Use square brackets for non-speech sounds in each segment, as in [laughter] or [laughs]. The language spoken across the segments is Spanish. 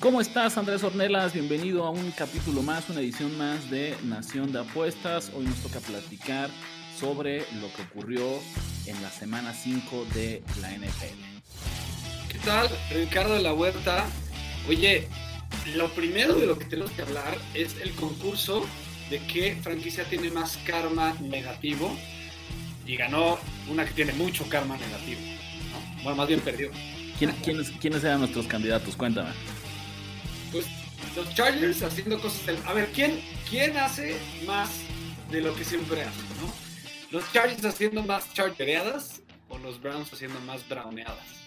¿Cómo estás, Andrés Ornelas? Bienvenido a un capítulo más, una edición más de Nación de Apuestas. Hoy nos toca platicar sobre lo que ocurrió en la semana 5 de la NFL. ¿Qué tal, Ricardo de la Huerta? Oye, lo primero de lo que tenemos que hablar es el concurso de qué franquicia tiene más karma negativo y ganó una que tiene mucho karma negativo. ¿no? Bueno, más bien perdió. ¿Quién- quiénes, ¿Quiénes eran nuestros candidatos? Cuéntame. Pues los Chargers haciendo cosas del... A ver, ¿quién, ¿quién hace más de lo que siempre hace? ¿no? ¿Los Chargers haciendo más chargereadas o los Browns haciendo más browneadas?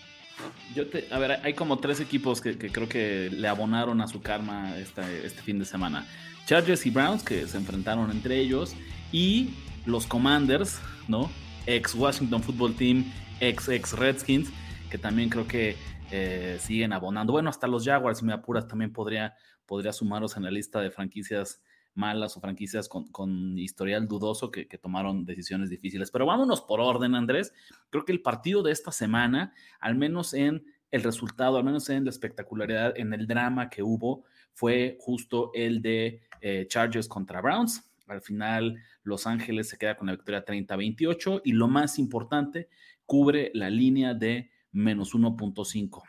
Yo te, a ver, hay como tres equipos que, creo que le abonaron a su karma este, este fin de semana. Chargers y Browns, que se enfrentaron entre ellos, y los Commanders, ¿no? Ex Washington Football Team, ex ex Redskins, que también creo que eh, siguen abonando. Bueno, hasta los Jaguars, si me apuras, también podría, podría sumaros en la lista de franquicias malas o franquicias con, con historial dudoso que, tomaron decisiones difíciles. Pero vámonos por orden, Andrés. Creo que el partido de esta semana, al menos en el resultado, al menos en la espectacularidad, en el drama que hubo, fue justo el de eh, Chargers contra Browns. Al final, Los Ángeles se queda con la victoria 30-28 y lo más importante, cubre la línea de menos 1.5.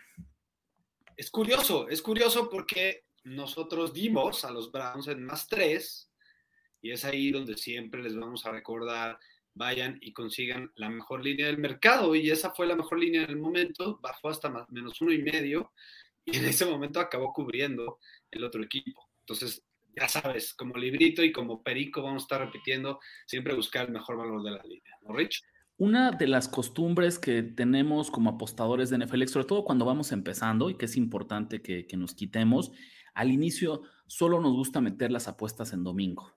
Es curioso, es curioso porque nosotros dimos a los Browns en más 3 y es ahí donde siempre les vamos a recordar, vayan y consigan la mejor línea del mercado y esa fue la mejor línea del momento, bajó hasta más, menos uno y medio y en ese momento acabó cubriendo el otro equipo. Entonces, ya sabes, como librito y como perico vamos a estar repitiendo, siempre buscar el mejor valor de la línea, ¿no, Rich? Una de las costumbres que tenemos como apostadores de NFL, sobre todo cuando vamos empezando y que es importante que, nos quitemos, al inicio solo nos gusta meter las apuestas en domingo.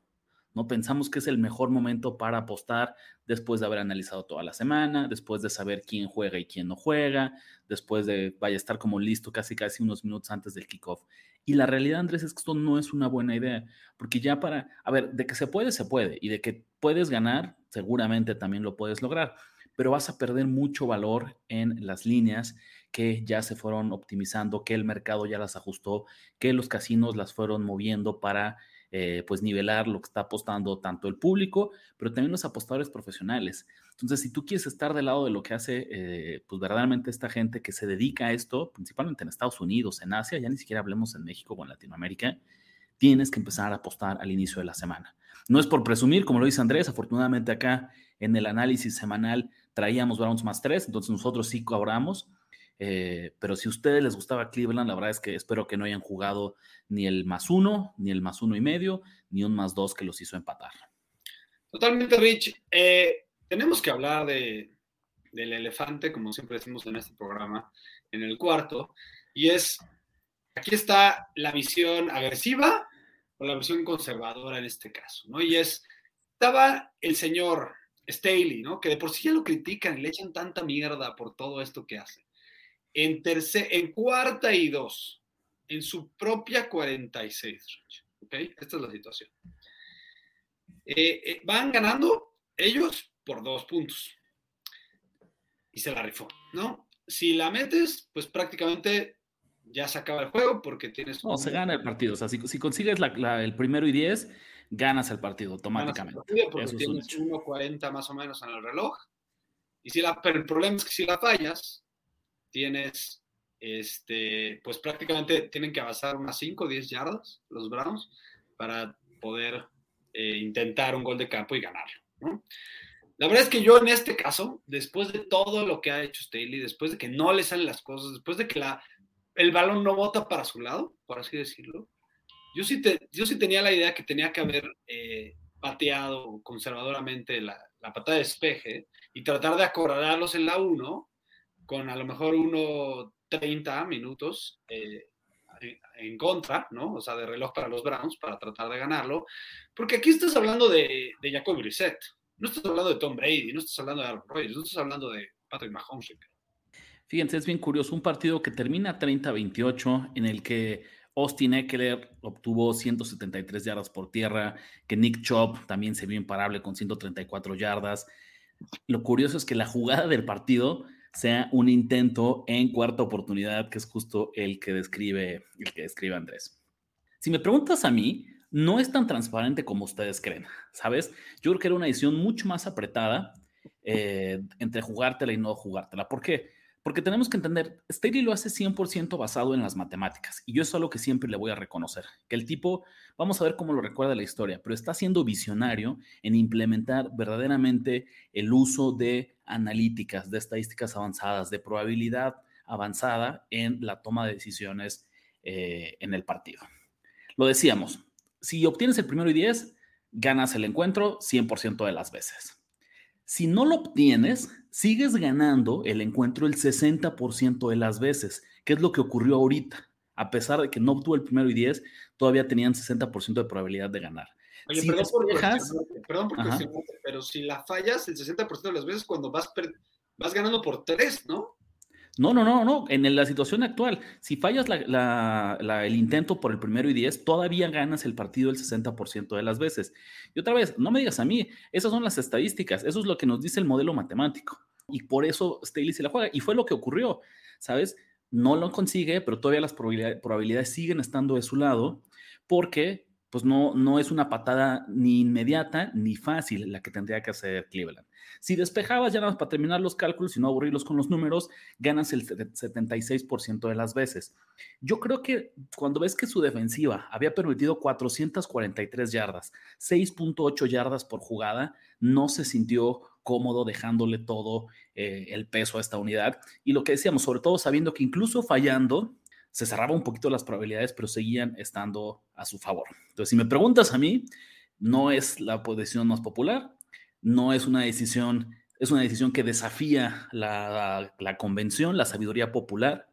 ¿no? Pensamos que es el mejor momento para apostar después de haber analizado toda la semana, después de saber quién juega y quién no juega, después de vaya estar como listo casi casi unos minutos antes del kickoff. Y la realidad, Andrés, es que esto no es una buena idea, porque ya para, a ver, de que se puede, se puede, y de que puedes ganar, seguramente también lo puedes lograr, pero vas a perder mucho valor en las líneas que ya se fueron optimizando, que el mercado ya las ajustó, que los casinos las fueron moviendo para eh, pues nivelar lo que está apostando tanto el público, pero también los apostadores profesionales. Entonces, si tú quieres estar del lado de lo que hace, eh, pues verdaderamente esta gente que se dedica a esto, principalmente en Estados Unidos, en Asia, ya ni siquiera hablemos en México o en Latinoamérica, tienes que empezar a apostar al inicio de la semana. No es por presumir, como lo dice Andrés, afortunadamente acá en el análisis semanal traíamos Browns más tres, entonces nosotros sí cobramos. Eh, pero si a ustedes les gustaba Cleveland, la verdad es que espero que no hayan jugado ni el más uno, ni el más uno y medio, ni un más dos que los hizo empatar. Totalmente, Rich. Eh, tenemos que hablar de, del elefante, como siempre decimos en este programa, en el cuarto, y es, aquí está la visión agresiva o la visión conservadora en este caso, ¿no? Y es, estaba el señor Staley, ¿no? Que de por sí ya lo critican le echan tanta mierda por todo esto que hace. En, tercer, en cuarta y dos, en su propia 46, Rich, ¿ok? Esta es la situación. Eh, eh, van ganando ellos por dos puntos. Y se la rifó, ¿no? Si la metes, pues prácticamente ya se acaba el juego porque tienes... No, se gana el partido. O sea, si, si consigues la, la, el primero y diez, ganas el partido automáticamente. El partido porque Eso tienes 1.40 más o menos en el reloj. Y si la, pero el problema es que si la fallas, tienes, este, pues prácticamente tienen que avanzar unas 5 o 10 yardas los Browns para poder eh, intentar un gol de campo y ganarlo. ¿no? La verdad es que yo en este caso, después de todo lo que ha hecho Staley, después de que no le salen las cosas, después de que la, el balón no bota para su lado, por así decirlo, yo sí, tenía la idea que tenía que haber eh, pateado conservadoramente la, la patada de despeje y tratar de acorralarlos en la 1 con a lo mejor 1.30 minutos eh, en contra, ¿no? O sea, de reloj para los Browns para tratar de ganarlo. Porque aquí estás hablando de, de Jacob Brissett, no estás hablando de Tom Brady, no estás hablando de Aaron Rodgers, no estás hablando de Patrick Mahomes. Fíjense, es bien curioso, un partido que termina 30-28 en el que Austin Eckler obtuvo 173 yardas por tierra, que Nick Chubb también se vio imparable con 134 yardas. Lo curioso es que la jugada del partido sea un intento en cuarta oportunidad, que es justo el que describe, el que describe Andrés. Si me preguntas a mí, no es tan transparente como ustedes creen, ¿sabes? Yo creo que era una decisión mucho más apretada eh, entre jugártela y no jugártela. ¿Por qué? Porque tenemos que entender, Staley lo hace 100% basado en las matemáticas y yo es algo que siempre le voy a reconocer, que el tipo, vamos a ver cómo lo recuerda la historia, pero está siendo visionario en implementar verdaderamente el uso de analíticas, de estadísticas avanzadas, de probabilidad avanzada en la toma de decisiones eh, en el partido. Lo decíamos, si obtienes el primero y 10, ganas el encuentro 100% de las veces. Si no lo obtienes, sigues ganando el encuentro el 60% de las veces, que es lo que ocurrió ahorita. A pesar de que no obtuvo el primero y 10, todavía tenían 60% de probabilidad de ganar. Oye, si perdón, por perdón por pero si la fallas el 60% de las veces cuando vas, vas ganando por 3, ¿no? No, no, no, no. En la situación actual, si fallas el intento por el primero y diez, todavía ganas el partido el 60% de las veces. Y otra vez, no me digas a mí, esas son las estadísticas, eso es lo que nos dice el modelo matemático. Y por eso Staley se la juega. Y fue lo que ocurrió, ¿sabes? No lo consigue, pero todavía las probabilidades siguen estando de su lado porque pues no, no es una patada ni inmediata ni fácil la que tendría que hacer Cleveland. Si despejabas ya nada más para terminar los cálculos y no aburrirlos con los números, ganas el 76% de las veces. Yo creo que cuando ves que su defensiva había permitido 443 yardas, 6.8 yardas por jugada, no se sintió cómodo dejándole todo eh, el peso a esta unidad. Y lo que decíamos, sobre todo sabiendo que incluso fallando, se cerraba un poquito las probabilidades, pero seguían estando a su favor. Entonces, si me preguntas a mí, no es la posición más popular, no es una decisión, es una decisión que desafía la, convención, la sabiduría popular,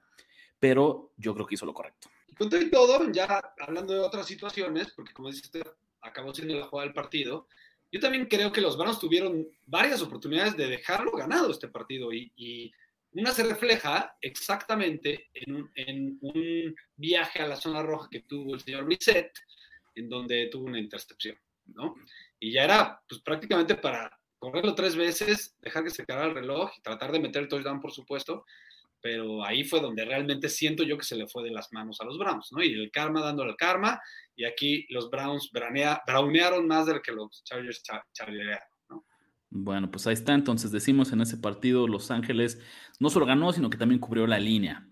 pero yo creo que hizo lo correcto. Con todo y todo, ya hablando de otras situaciones, porque como dice usted, acabó siendo la jugada del partido, yo también creo que los vanos tuvieron varias oportunidades de dejarlo ganado este partido y, una se refleja exactamente en un, en un, viaje a la zona roja que tuvo el señor Brissett, en donde tuvo una intercepción, ¿no? Y ya era pues prácticamente para correrlo tres veces, dejar que se quedara el reloj y tratar de meter el touchdown, por supuesto, pero ahí fue donde realmente siento yo que se le fue de las manos a los Browns, ¿no? Y el karma dando el karma, y aquí los Browns brownearon más de lo que los Chargers charlearon, ¿no? Bueno, pues ahí está, entonces decimos en ese partido Los Ángeles no solo ganó, sino que también cubrió la línea.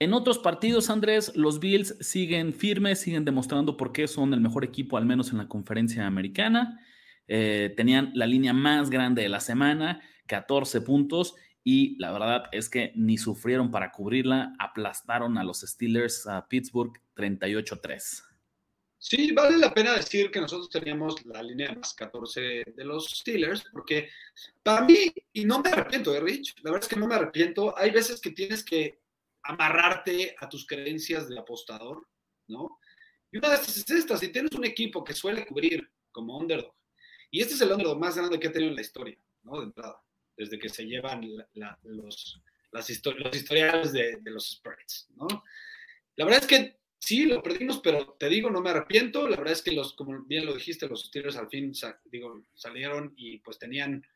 En otros partidos, Andrés, los Bills siguen firmes, siguen demostrando por qué son el mejor equipo, al menos en la conferencia americana. Eh, tenían la línea más grande de la semana, 14 puntos, y la verdad es que ni sufrieron para cubrirla, aplastaron a los Steelers a Pittsburgh 38-3. Sí, vale la pena decir que nosotros teníamos la línea más 14 de los Steelers, porque para mí, y no me arrepiento de Rich, la verdad es que no me arrepiento, hay veces que tienes que amarrarte a tus creencias de apostador, ¿no? Y una de estas es esta, si tienes un equipo que suele cubrir como underdog, y este es el underdog más grande que ha tenido en la historia, ¿no? De entrada, desde que se llevan los, las historiales de, los spreads, ¿no? La verdad es que sí, lo perdimos, pero te digo, no me arrepiento. La verdad es que los, como bien lo dijiste, los Steelers al fin, digo, salieron y pues tenían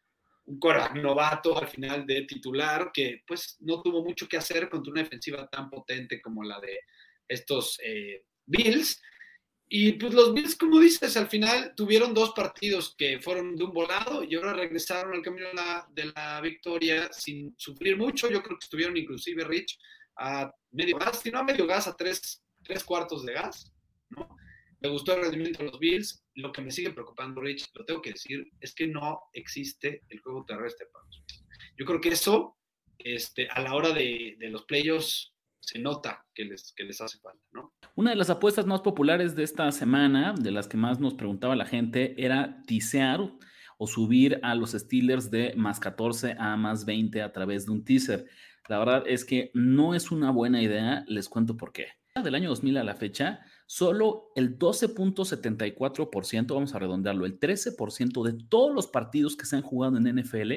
un novato al final de titular que pues no tuvo mucho que hacer contra una defensiva tan potente como la de estos eh, Bills. Y pues los Bills, como dices, al final tuvieron dos partidos que fueron de un volado y ahora regresaron al camino de la, de la victoria sin sufrir mucho. Yo creo que estuvieron inclusive Rich a medio gas, si no a medio gas, a tres, tres cuartos de gas. Me gustó el rendimiento de los Bills. Lo que me sigue preocupando, Rich, lo tengo que decir, es que no existe el juego terrestre para los Bills. Yo creo que eso, este, a la hora de, los playoffs, se nota que les, que les hace falta, ¿no? Una de las apuestas más populares de esta semana, de las que más nos preguntaba la gente, era tisear o subir a los Steelers de más 14 a más 20 a través de un teaser. La verdad es que no es una buena idea, les cuento por qué. Del año 2000 a la fecha, solo el 12.74%, vamos a redondearlo, el 13% de todos los partidos que se han jugado en NFL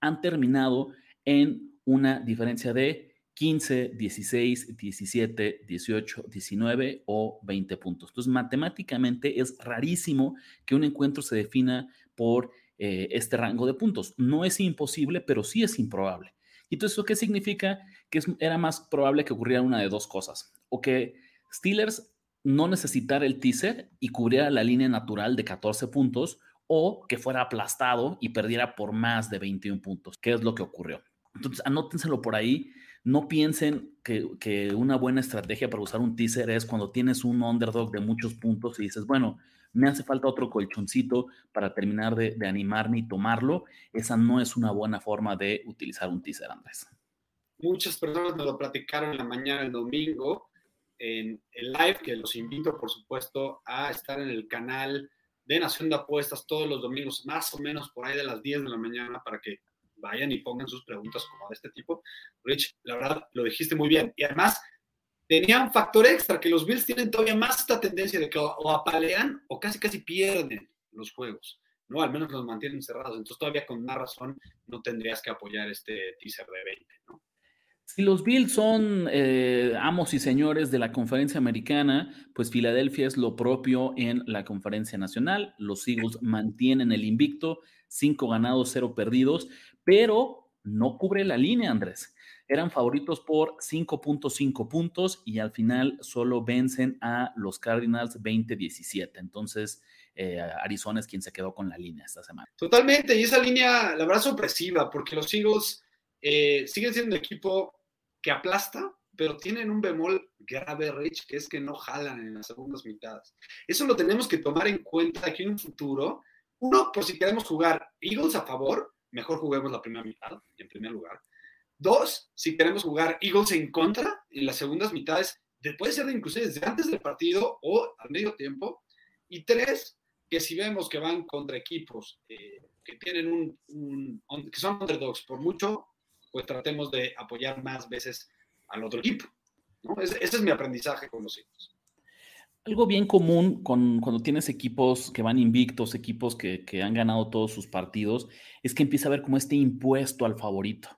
han terminado en una diferencia de 15, 16, 17, 18, 19 o 20 puntos. Entonces, matemáticamente es rarísimo que un encuentro se defina por eh, este rango de puntos. No es imposible, pero sí es improbable. ¿Y entonces qué significa? Que era más probable que ocurriera una de dos cosas. O que Steelers no necesitara el teaser y cubriera la línea natural de 14 puntos, o que fuera aplastado y perdiera por más de 21 puntos, ¿Qué es lo que ocurrió. Entonces, anótenselo por ahí. No piensen que, que, una buena estrategia para usar un teaser es cuando tienes un underdog de muchos puntos y dices, bueno, me hace falta otro colchoncito para terminar de, animarme y tomarlo. Esa no es una buena forma de utilizar un teaser, Andrés. Muchas personas me lo platicaron la mañana el domingo en el live, que los invito, por supuesto, a estar en el canal de Nación de Apuestas todos los domingos, más o menos por ahí de las 10 de la mañana, para que vayan y pongan sus preguntas como de este tipo. Rich, la verdad, lo dijiste muy bien. Y además, tenía un factor extra, que los Bills tienen todavía más esta tendencia de que o, apalean o casi casi pierden los juegos, ¿no? Al menos los mantienen cerrados. Entonces todavía con más razón no tendrías que apoyar este teaser de 20, ¿no? Si los Bills son eh, amos y señores de la conferencia americana, pues Filadelfia es lo propio en la conferencia nacional. Los Eagles mantienen el invicto, cinco ganados, cero perdidos, pero no cubre la línea, Andrés eran favoritos por 5.5 puntos y al final solo vencen a los Cardinals 20-17. Entonces, eh, Arizona es quien se quedó con la línea esta semana. Totalmente, y esa línea, la verdad, sorpresiva, porque los Eagles eh, siguen siendo un equipo que aplasta, pero tienen un bemol grave, Rich, que es que no jalan en las segundas mitades. Eso lo tenemos que tomar en cuenta aquí en un futuro. Uno, por si queremos jugar Eagles a favor, mejor juguemos la primera mitad, en primer lugar. Dos, si queremos jugar Eagles en contra en las segundas mitades, puede ser inclusive desde antes del partido o al medio tiempo. Y tres, que si vemos que van contra equipos eh, que tienen un, que son underdogs por mucho, pues tratemos de apoyar más veces al otro equipo. Ese, es mi aprendizaje con los equipos. Algo bien común con, cuando tienes equipos que van invictos, equipos que, que, han ganado todos sus partidos, es que empieza a haber como este impuesto al favorito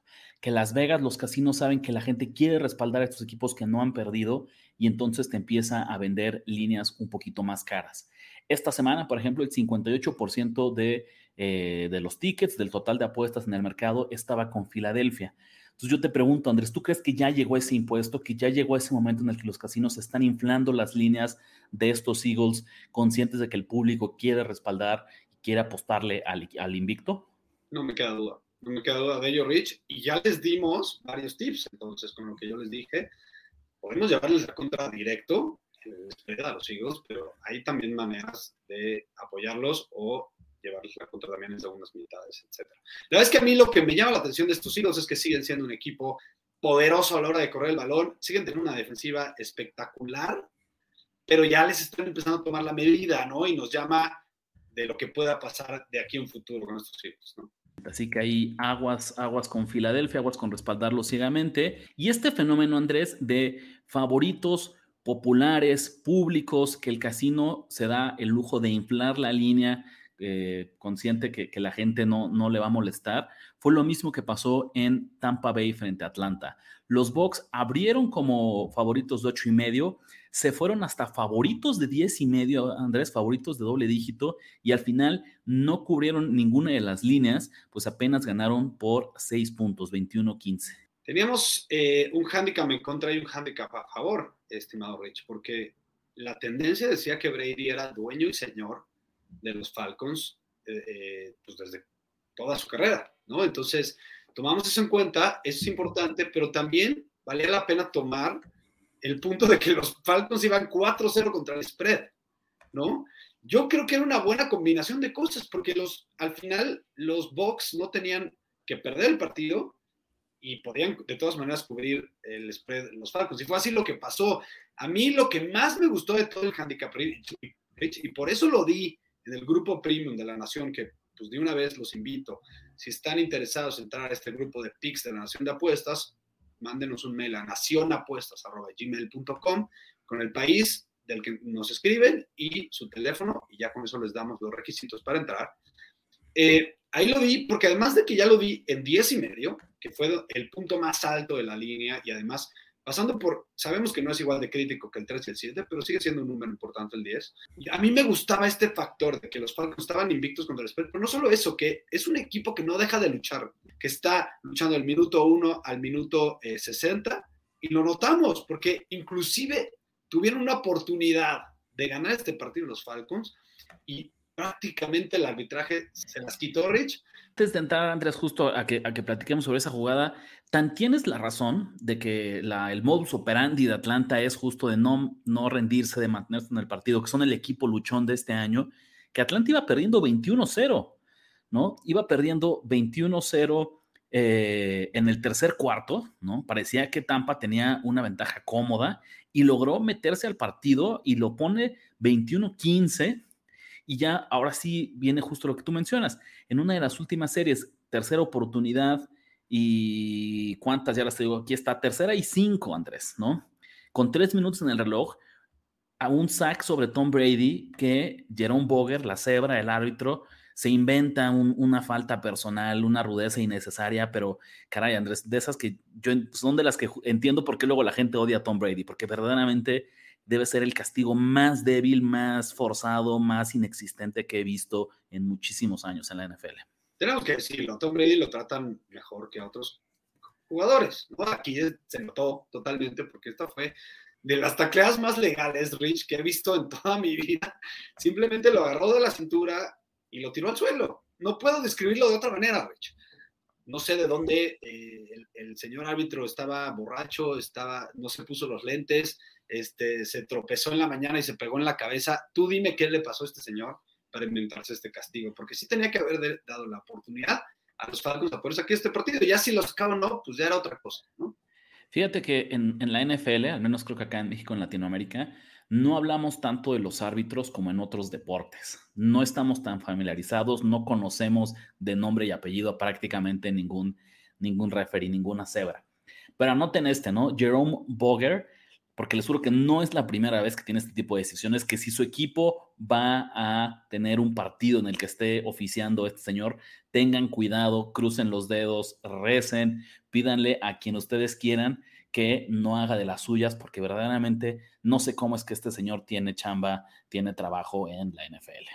que Las Vegas, los casinos saben que la gente quiere respaldar a estos equipos que no han perdido y entonces te empieza a vender líneas un poquito más caras. Esta semana, por ejemplo, el 58% de, eh, de los tickets del total de apuestas en el mercado estaba con Filadelfia. Entonces yo te pregunto, Andrés, ¿tú crees que ya llegó ese impuesto, que ya llegó ese momento en el que los casinos están inflando las líneas de estos Eagles, conscientes de que el público quiere respaldar y quiere apostarle al, invicto? No me queda duda no me queda duda de ello, Rich, y ya les dimos varios tips, entonces, con lo que yo les dije, podemos llevarles la contra directo, a los higos, pero hay también maneras de apoyarlos o llevarles la contra también en segundas mitades, etc. La verdad es que a mí lo que me llama la atención de estos higos es que siguen siendo un equipo poderoso a la hora de correr el balón, siguen teniendo una defensiva espectacular, pero ya les están empezando a tomar la medida, ¿no? Y nos llama de lo que pueda pasar de aquí en futuro con estos higos, ¿no? Así que hay aguas, aguas con Filadelfia, aguas con respaldarlo ciegamente. Y este fenómeno, Andrés, de favoritos populares, públicos, que el casino se da el lujo de inflar la línea, eh, consciente que, la gente no, no le va a molestar, fue lo mismo que pasó en Tampa Bay frente a Atlanta. Los Bucks abrieron como favoritos de ocho y medio, se fueron hasta favoritos de diez y medio, Andrés, favoritos de doble dígito, y al final no cubrieron ninguna de las líneas, pues apenas ganaron por seis puntos, 21-15. Teníamos eh, un handicap en contra y un handicap a favor, estimado Rich, porque la tendencia decía que Brady era dueño y señor de los Falcons eh, eh, pues desde toda su carrera, ¿no? Entonces, tomamos eso en cuenta, eso es importante, pero también valía la pena tomar el punto de que los Falcons iban 4-0 contra el spread, ¿no? Yo creo que era una buena combinación de cosas, porque los, al final los Bucks no tenían que perder el partido y podían de todas maneras cubrir el spread los Falcons. Y fue así lo que pasó. A mí lo que más me gustó de todo el handicap, y por eso lo di en el grupo premium de la Nación, que pues de una vez los invito. Si están interesados en entrar a este grupo de PIX de la Nación de Apuestas, mándenos un mail a nacionapuestas.gmail.com con el país del que nos escriben y su teléfono, y ya con eso les damos los requisitos para entrar. Eh, ahí lo vi, porque además de que ya lo vi en 10 y medio, que fue el punto más alto de la línea, y además pasando por, sabemos que no es igual de crítico que el 3 y el 7, pero sigue siendo un número importante el 10. a mí me gustaba este factor de que los Falcons estaban invictos contra el spread, pero no solo eso, que es un equipo que no deja de luchar, que está luchando del minuto 1 al minuto 60, eh, y lo notamos, porque inclusive tuvieron una oportunidad de ganar este partido los Falcons, y prácticamente el arbitraje se las quitó Rich. Antes de entrar, Andrés, justo a que, a que platiquemos sobre esa jugada, tan tienes la razón de que la, el modus operandi de Atlanta es justo de no, no rendirse, de mantenerse en el partido, que son el equipo luchón de este año, que Atlanta iba perdiendo 21-0, ¿no? Iba perdiendo 21-0 eh, en el tercer cuarto, ¿no? Parecía que Tampa tenía una ventaja cómoda y logró meterse al partido y lo pone 21-15 y ya ahora sí viene justo lo que tú mencionas. En una de las últimas series, tercera oportunidad y cuántas ya las te digo, aquí está, tercera y cinco, Andrés, ¿no? Con tres minutos en el reloj, a un sack sobre Tom Brady que Jerome Boger, la cebra, el árbitro, se inventa una falta personal, una rudeza innecesaria, pero caray, Andrés, de esas que yo son de las que entiendo por qué luego la gente odia a Tom Brady, porque verdaderamente debe ser el castigo más débil, más forzado, más inexistente que he visto en muchísimos años en la NFL. Tenemos que decirlo, Tom Brady lo tratan mejor que a otros jugadores. ¿no? Aquí se notó totalmente porque esta fue de las tacleadas más legales, Rich, que he visto en toda mi vida. Simplemente lo agarró de la cintura y lo tiró al suelo. No puedo describirlo de otra manera, Rich. No sé de dónde eh, el, el, señor árbitro estaba borracho, estaba, no se puso los lentes, este, se tropezó en la mañana y se pegó en la cabeza. Tú dime qué le pasó a este señor para inventarse este castigo, porque sí tenía que haber dado la oportunidad a los Falcons a poder sacar este partido. Ya si los sacaban no, pues ya era otra cosa, ¿no? Fíjate que en, en, la NFL, al menos creo que acá en México, en Latinoamérica, no hablamos tanto de los árbitros como en otros deportes. No estamos tan familiarizados, no conocemos de nombre y apellido prácticamente ningún, ningún referee, ninguna cebra. Pero anoten este, ¿no? Jerome Boger porque les juro que no es la primera vez que tiene este tipo de decisiones, que si su equipo va a tener un partido en el que esté oficiando este señor, tengan cuidado, crucen los dedos, recen, pídanle a quien ustedes quieran que no haga de las suyas, porque verdaderamente no sé cómo es que este señor tiene chamba, tiene trabajo en la NFL.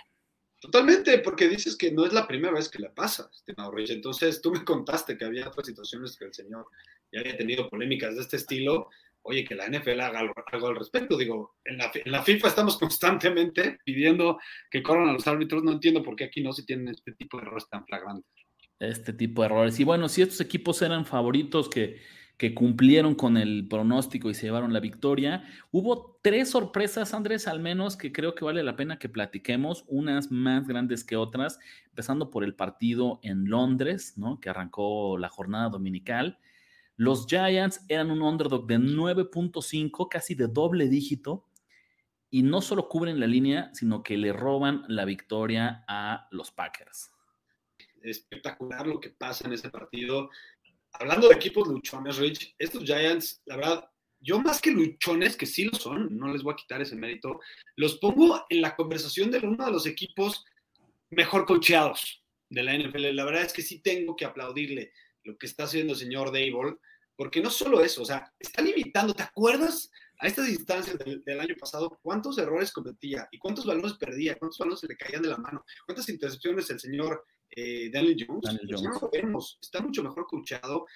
Totalmente, porque dices que no es la primera vez que le pasa, estimado Rich. Entonces, tú me contaste que había otras situaciones que el señor ya había tenido polémicas de este estilo oye, que la NFL haga algo, al respecto. Digo, en la, FIFA estamos constantemente pidiendo que corran a los árbitros. No entiendo por qué aquí no se tienen este tipo de errores tan flagrantes. Este tipo de errores. Y bueno, si estos equipos eran favoritos que, que cumplieron con el pronóstico y se llevaron la victoria, hubo tres sorpresas, Andrés, al menos, que creo que vale la pena que platiquemos, unas más grandes que otras, empezando por el partido en Londres, ¿no? Que arrancó la jornada dominical los Giants eran un underdog de 9.5, casi de doble dígito, y no solo cubren la línea, sino que le roban la victoria a los Packers. Espectacular lo que pasa en ese partido. Hablando de equipos luchones, Rich, estos Giants, la verdad, yo más que luchones, que sí lo son, no les voy a quitar ese mérito, los pongo en la conversación de uno de los equipos mejor coacheados de la NFL. La verdad es que sí tengo que aplaudirle lo que está haciendo el señor Dable, porque no solo eso, o sea, está limitando, ¿te acuerdas a estas distancias del, año pasado cuántos errores cometía y cuántos balones perdía, cuántos balones se le caían de la mano, cuántas intercepciones el señor eh, Daniel Jones? Daniel Jones. No lo vemos, está mucho mejor escuchado,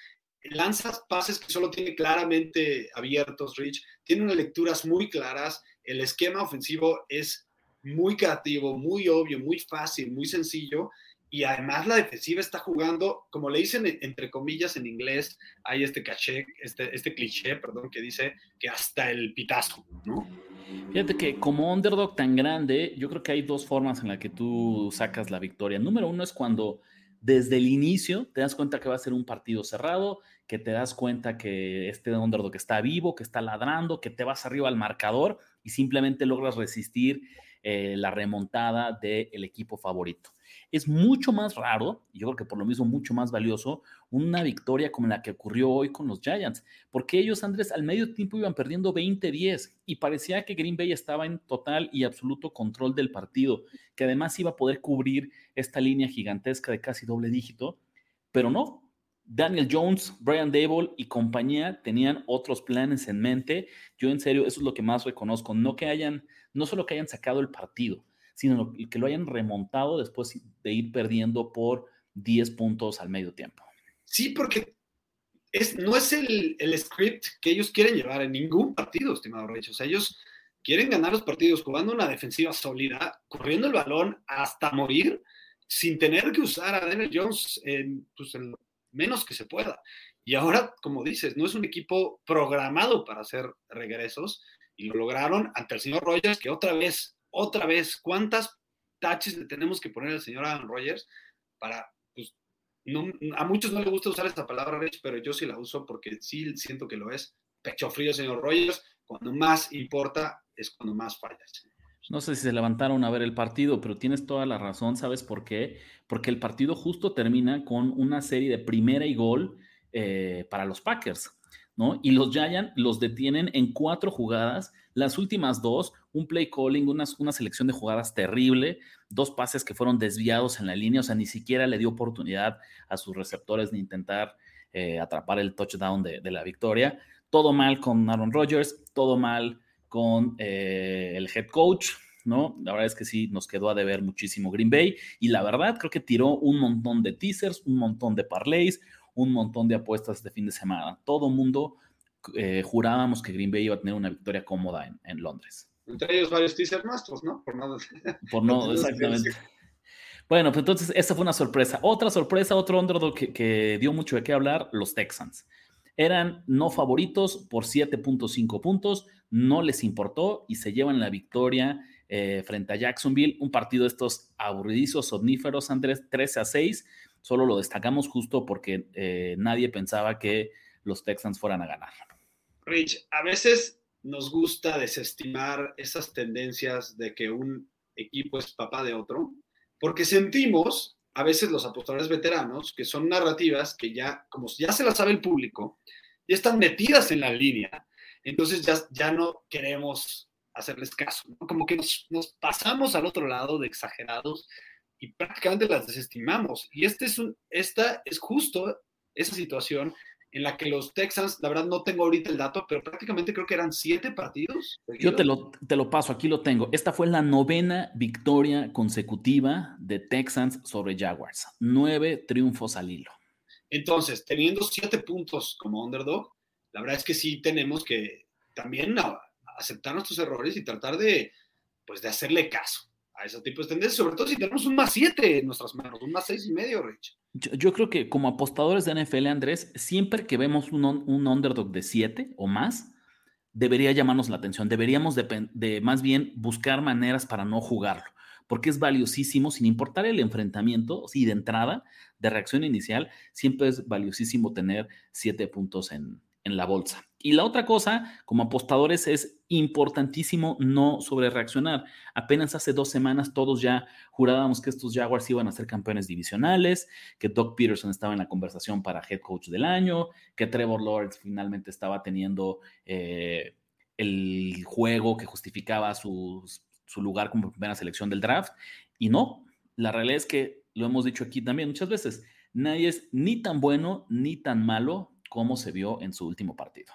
lanzas pases que solo tiene claramente abiertos, Rich, tiene unas lecturas muy claras, el esquema ofensivo es muy creativo, muy obvio, muy fácil, muy sencillo, y además la defensiva está jugando, como le dicen entre comillas en inglés, hay este caché, este, este cliché, perdón, que dice que hasta el pitazo, ¿no? Fíjate que como underdog tan grande, yo creo que hay dos formas en las que tú sacas la victoria. Número uno es cuando desde el inicio te das cuenta que va a ser un partido cerrado, que te das cuenta que este underdog está vivo, que está ladrando, que te vas arriba al marcador y simplemente logras resistir eh, la remontada del equipo favorito. Es mucho más raro, y yo creo que por lo mismo mucho más valioso, una victoria como la que ocurrió hoy con los Giants, porque ellos, Andrés, al medio tiempo iban perdiendo 20-10 y parecía que Green Bay estaba en total y absoluto control del partido, que además iba a poder cubrir esta línea gigantesca de casi doble dígito, pero no. Daniel Jones, Brian Dable y compañía tenían otros planes en mente. Yo en serio, eso es lo que más reconozco, no que hayan, no solo que hayan sacado el partido, sino que lo hayan remontado después de ir perdiendo por 10 puntos al medio tiempo. Sí, porque es, no es el, script que ellos quieren llevar en ningún partido, estimado Rich. O sea, ellos quieren ganar los partidos jugando una defensiva sólida, corriendo el balón hasta morir, sin tener que usar a Daniel Jones en, pues, en lo menos que se pueda. Y ahora, como dices, no es un equipo programado para hacer regresos y lo lograron ante el señor Rogers, que otra vez otra vez, ¿cuántas taches le tenemos que poner al señor Aaron Rodgers para, pues, a muchos no les gusta usar esta palabra, Rich, pero yo sí la uso porque sí siento que lo es. Pecho frío, señor Rogers, cuando más importa es cuando más fallas. No sé si se levantaron a ver el partido, pero tienes toda la razón, ¿sabes por qué? Porque el partido justo termina con una serie de primera y gol eh, para los Packers. Y los Giants los detienen en cuatro jugadas, las últimas dos, un play calling, una, una selección de jugadas terrible, dos pases que fueron desviados en la línea, o sea, ni siquiera le dio oportunidad a sus receptores ni intentar eh, atrapar el touchdown de, la victoria. Todo mal con Aaron Rodgers, todo mal con eh, el head coach, ¿no? La verdad es que sí, nos quedó a deber muchísimo Green Bay y la verdad creo que tiró un montón de teasers, un montón de parlays, un montón de apuestas este fin de semana. Todo mundo eh, jurábamos que Green Bay iba a tener una victoria cómoda en, Londres. Entre ellos varios teaser masters, ¿no? Por no, [laughs] Por no exactamente. Bueno, pues entonces esa fue una sorpresa. Otra sorpresa, otro underdog que, que dio mucho de qué hablar, los Texans. Eran no favoritos por 7.5 puntos, no les importó y se llevan la victoria eh, frente a Jacksonville. Un partido de estos aburridizos, somníferos, Andrés, 13 a 6 Solo lo destacamos justo porque eh, nadie pensaba que los Texans fueran a ganar. Rich, a veces nos gusta desestimar esas tendencias de que un equipo es papá de otro, porque sentimos, a veces los apostadores veteranos, que son narrativas que ya, como ya se las sabe el público, ya están metidas en la línea, entonces ya, ya no queremos hacerles caso, como que nos, pasamos al otro lado de exagerados y prácticamente las desestimamos. Y este esta es justo esa situación en la que los Texans, la verdad no tengo ahorita el dato, pero prácticamente creo que eran siete partidos. Yo te lo, te lo paso, aquí lo tengo. Esta fue la novena victoria consecutiva de Texans sobre Jaguars. Nueve triunfos al hilo. Entonces, teniendo siete puntos como underdog, la verdad es que sí tenemos que también aceptar nuestros errores y tratar de, pues, de hacerle caso a ese tipo de tendencias, sobre todo si tenemos un más 7 en nuestras manos, un más seis y medio, Rich. Yo, creo que como apostadores de NFL, Andrés, siempre que vemos un, un underdog de 7 o más, debería llamarnos la atención. Deberíamos de, más bien buscar maneras para no jugarlo, porque es valiosísimo, sin importar el enfrentamiento, y de entrada, de reacción inicial, siempre es valiosísimo tener 7 puntos en, en la bolsa. Y la otra cosa, como apostadores, es importantísimo no sobre reaccionar. Apenas hace dos semanas todos ya jurábamos que estos Jaguars iban a ser campeones divisionales, que Doug Peterson estaba en la conversación para head coach del año, que Trevor Lawrence finalmente estaba teniendo eh, el juego que justificaba su, su lugar como primera selección del draft. Y no, la realidad es que lo hemos dicho aquí también muchas veces, nadie es ni tan bueno ni tan malo como se vio en su último partido.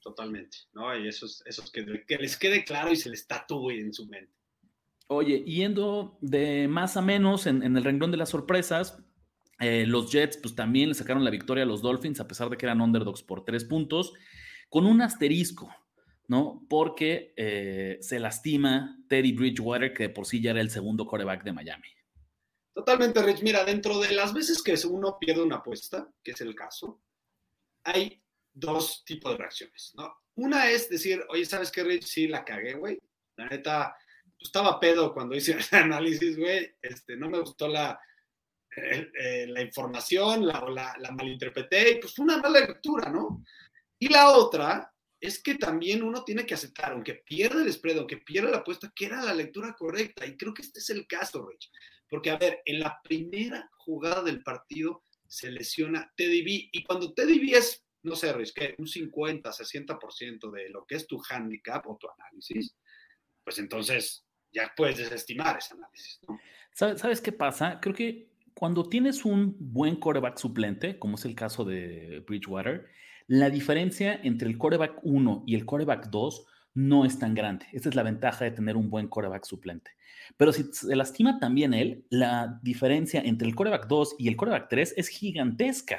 Totalmente, ¿no? Y eso es, eso que, que, les quede claro y se les tatúe en su mente. Oye, yendo de más a menos en, el renglón de las sorpresas, eh, los Jets pues también le sacaron la victoria a los Dolphins a pesar de que eran underdogs por tres puntos, con un asterisco, ¿no? Porque eh, se lastima Teddy Bridgewater, que por sí ya era el segundo coreback de Miami. Totalmente, Rich. Mira, dentro de las veces que uno pierde una apuesta, que es el caso, hay dos tipos de reacciones, ¿no? Una es decir, oye, ¿sabes qué, Rich? Sí, la cagué, güey. La neta, pues, estaba pedo cuando hice [laughs] el análisis, güey. Este, no me gustó la, eh, la información, la, la, la, malinterpreté y pues fue una mala lectura, ¿no? Y la otra es que también uno tiene que aceptar, aunque pierda el spread, aunque pierda la apuesta, que era la lectura correcta. Y creo que este es el caso, Rich. Porque, a ver, en la primera jugada del partido se lesiona Teddy B. Y cuando Teddy B es, no sé, Rich, que un 50, 60% de lo que es tu handicap o tu análisis, pues entonces ya puedes desestimar ese análisis. ¿no? ¿Sabes qué pasa? Creo que cuando tienes un buen coreback suplente, como es el caso de Bridgewater, la diferencia entre el coreback 1 y el coreback 2 no es tan grande. Esa es la ventaja de tener un buen coreback suplente. Pero si se lastima también él, la diferencia entre el coreback 2 y el coreback 3 es gigantesca.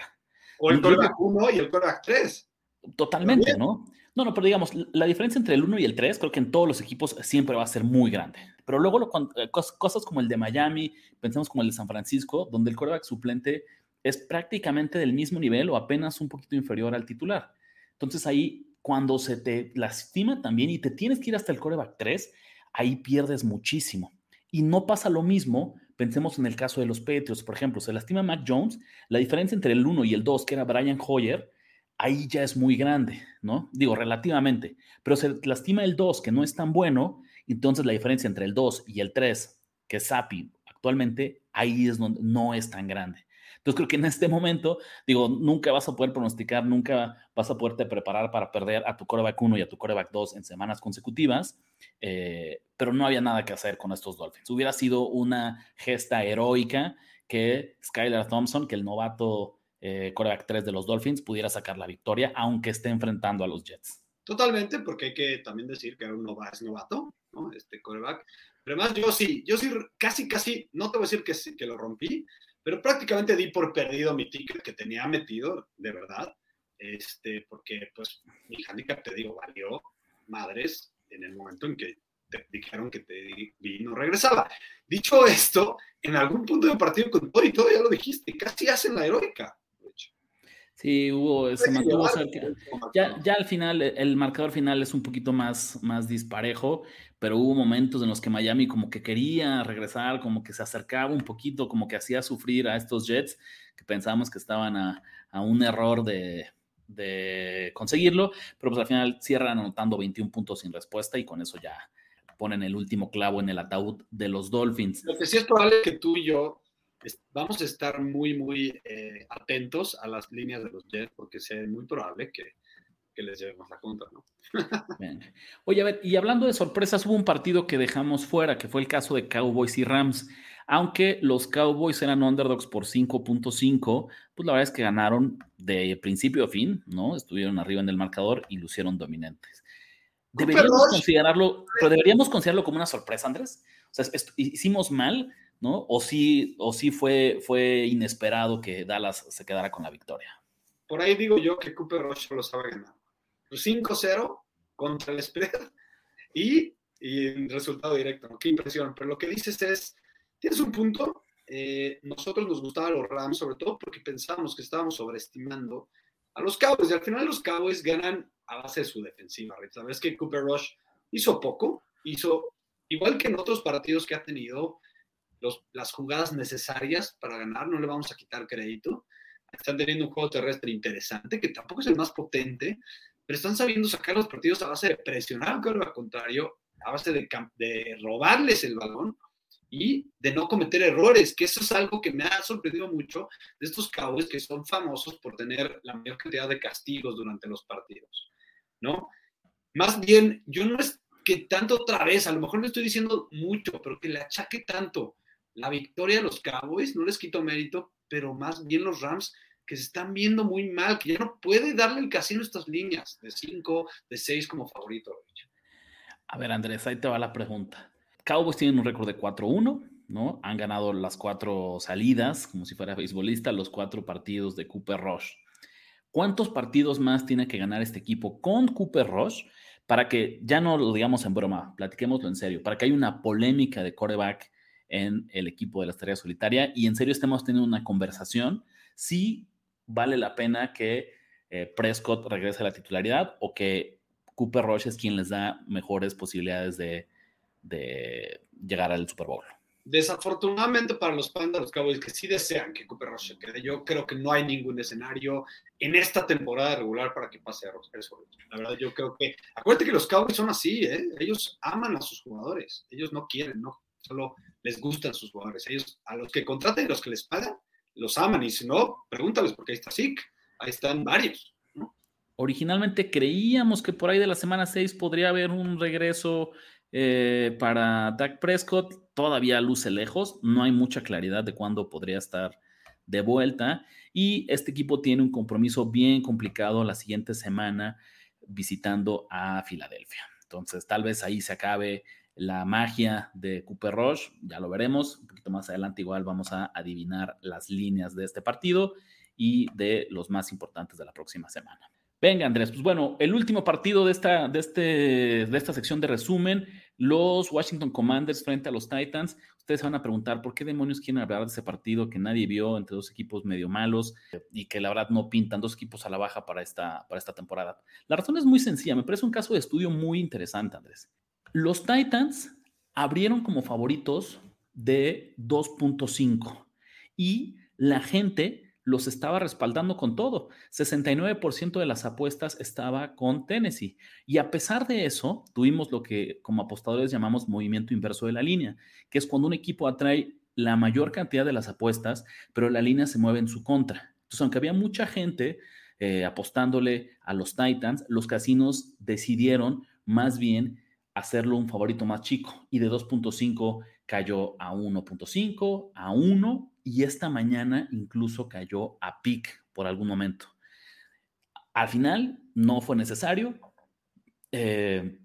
O el coreback 1 y el coreback 3. Totalmente, ¿no? No, no, pero digamos, la diferencia entre el 1 y el 3 creo que en todos los equipos siempre va a ser muy grande. Pero luego eh, cosas como el de Miami, pensamos como el de San Francisco, donde el coreback suplente es prácticamente del mismo nivel o apenas un poquito inferior al titular. Entonces ahí, cuando se te lastima también y te tienes que ir hasta el coreback 3, ahí pierdes muchísimo. Y no pasa lo mismo, pensemos en el caso de los Patriots, por ejemplo, se lastima Mac Jones, la diferencia entre el 1 y el 2, que era Brian Hoyer, ahí ya es muy grande, ¿no? Digo, relativamente. Pero se lastima el 2, que no es tan bueno, entonces la diferencia entre el 2 y el 3, que es Sapi actualmente, ahí es donde no es tan grande. Entonces creo que en este momento, digo, nunca vas a poder pronosticar, nunca vas a poderte preparar para perder a tu coreback 1 y a tu coreback 2 en semanas consecutivas, eh, pero no había nada que hacer con estos Dolphins. Hubiera sido una gesta heroica que Skylar Thompson, que el novato eh, coreback 3 de los Dolphins pudiera sacar la victoria, aunque esté enfrentando a los Jets. Totalmente, porque hay que también decir que era un novato, ¿no? Este coreback. Pero además yo sí, yo sí casi, casi, no te voy a decir que, que lo rompí, pero prácticamente di por perdido mi ticket que tenía metido, de verdad, este, porque pues mi handicap, te digo, valió madres en el momento en que te dijeron que te vi no regresaba. Dicho esto, en algún punto del partido con todo y todo ya lo dijiste, casi hacen la heroica. Sí, hubo, se mantuvo cerca. Ya, ya al final, el marcador final es un poquito más, más disparejo, pero hubo momentos en los que Miami como que quería regresar, como que se acercaba un poquito, como que hacía sufrir a estos Jets, que pensábamos que estaban a, a un error de, de, conseguirlo, pero pues al final cierran anotando 21 puntos sin respuesta y con eso ya ponen el último clavo en el ataúd de los Dolphins. Lo que sí es probable que tú y yo vamos a estar muy, muy eh, atentos a las líneas de los Jets porque es muy probable que, que les llevemos la contra, ¿no? [laughs] Oye, a ver, y hablando de sorpresas, hubo un partido que dejamos fuera, que fue el caso de Cowboys y Rams. Aunque los Cowboys eran underdogs por 5.5, pues la verdad es que ganaron de principio a fin, ¿no? Estuvieron arriba en el marcador y lucieron dominantes. Deberíamos considerarlo, pero deberíamos considerarlo como una sorpresa, Andrés. O sea, hicimos mal, ¿no? O sí, o sí fue, fue inesperado que Dallas se quedara con la victoria. Por ahí digo yo que Cooper Rush lo sabe ganar. 5-0 contra el spread [laughs] y, y resultado directo, ¿no? Qué impresión. Pero lo que dices es, tienes un punto, eh, nosotros nos gustaban los Rams, sobre todo porque pensábamos que estábamos sobreestimando a los Cowboys. Y al final los Cowboys ganan a base de su defensiva. Sabes que Cooper Rush hizo poco, hizo igual que en otros partidos que ha tenido, las jugadas necesarias para ganar, no le vamos a quitar crédito. Están teniendo un juego terrestre interesante, que tampoco es el más potente, pero están sabiendo sacar los partidos a base de presionar al contrario, a base de, de robarles el balón y de no cometer errores, que eso es algo que me ha sorprendido mucho de estos Cowboys que son famosos por tener la mayor cantidad de castigos durante los partidos, ¿no? Más bien, yo no es que tanto otra vez, a lo mejor le estoy diciendo mucho, pero que le achaque tanto la victoria de los Cowboys, no les quito mérito, pero más bien los Rams que se están viendo muy mal, que ya no puede darle el casino a estas líneas de 5, de 6 como favorito. A ver, Andrés, ahí te va la pregunta. Cowboys tienen un récord de 4-1, ¿no? Han ganado las cuatro salidas, como si fuera beisbolista, los cuatro partidos de Cooper Rush. ¿Cuántos partidos más tiene que ganar este equipo con Cooper Rush para que, ya no lo digamos en broma, platiquémoslo en serio, para que haya una polémica de coreback en el equipo de la estrella solitaria y en serio estemos teniendo una conversación si vale la pena que eh, Prescott regrese a la titularidad o que Cooper Rush es quien les da mejores posibilidades de, llegar al Super Bowl. Desafortunadamente para los Pandas, los Cowboys que sí desean que Cooper Rush se quede, yo creo que no hay ningún escenario en esta temporada regular para que pase a eso. La verdad, yo creo que. Acuérdate que los Cowboys son así, ¿eh? Ellos aman a sus jugadores. Ellos no quieren, no. Solo les gustan sus jugadores. Ellos, a los que contratan y los que les pagan, los aman. Y si no, pregúntales, porque ahí está Zeke, ahí están varios. Originalmente creíamos que por ahí de la semana 6 podría haber un regreso eh, para Dak Prescott todavía luce lejos, no hay mucha claridad de cuándo podría estar de vuelta y este equipo tiene un compromiso bien complicado la siguiente semana visitando a Filadelfia. Entonces, tal vez ahí se acabe la magia de Cooper Rush, ya lo veremos, un poquito más adelante igual vamos a adivinar las líneas de este partido y de los más importantes de la próxima semana. Venga, Andrés, pues bueno, el último partido de esta, de, este, de esta sección de resumen, los Washington Commanders frente a los Titans. Ustedes se van a preguntar por qué demonios quieren hablar de ese partido que nadie vio entre dos equipos medio malos y que la verdad no pintan dos equipos a la baja para esta, para esta temporada. La razón es muy sencilla, me parece un caso de estudio muy interesante, Andrés. Los Titans abrieron como favoritos de 2.5 y la gente los estaba respaldando con todo. 69% de las apuestas estaba con Tennessee. Y a pesar de eso, tuvimos lo que como apostadores llamamos movimiento inverso de la línea, que es cuando un equipo atrae la mayor cantidad de las apuestas, pero la línea se mueve en su contra. Entonces, aunque había mucha gente eh, apostándole a los Titans, los casinos decidieron más bien hacerlo un favorito más chico y de 2.5 cayó a 1.5, a 1 y esta mañana incluso cayó a pic por algún momento. Al final no fue necesario. Eh,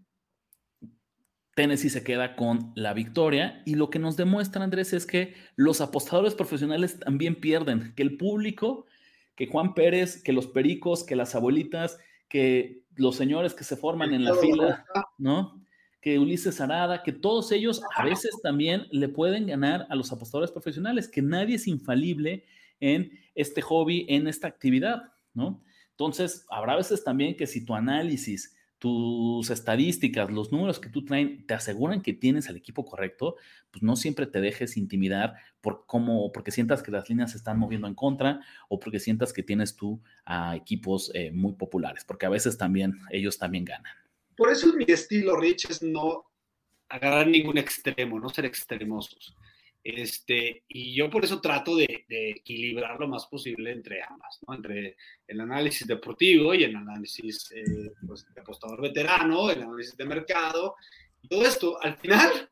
Tennessee se queda con la victoria y lo que nos demuestra Andrés es que los apostadores profesionales también pierden, que el público, que Juan Pérez, que los pericos, que las abuelitas, que los señores que se forman en la fila, ¿no? Que Ulises Arada, que todos ellos a veces también le pueden ganar a los apostadores profesionales, que nadie es infalible en este hobby, en esta actividad, ¿no? Entonces, habrá veces también que si tu análisis, tus estadísticas, los números que tú traen te aseguran que tienes al equipo correcto, pues no siempre te dejes intimidar por cómo, porque sientas que las líneas se están moviendo en contra o porque sientas que tienes tú a equipos eh, muy populares, porque a veces también ellos también ganan. Por eso mi estilo, Rich, es no agarrar ningún extremo, no ser extremosos. Este, y yo por eso trato de, equilibrar lo más posible entre ambas, ¿no? entre el análisis deportivo y el análisis eh, pues, de apostador veterano, el análisis de mercado, y todo esto. Al final,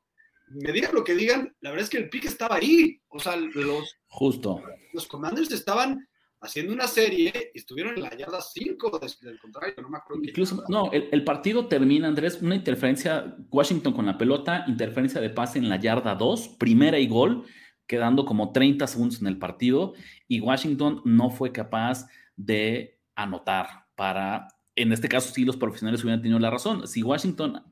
me digan lo que digan, la verdad es que el pique estaba ahí. O sea, los, Justo. los commanders estaban haciendo una serie y estuvieron en la yarda 5 del contrario, no me acuerdo. Incluso, no, el, partido termina, Andrés, una interferencia, Washington con la pelota, interferencia de pase en la yarda 2, primera y gol, quedando como 30 segundos en el partido, y Washington no fue capaz de anotar para, en este caso sí los profesionales hubieran tenido la razón, si Washington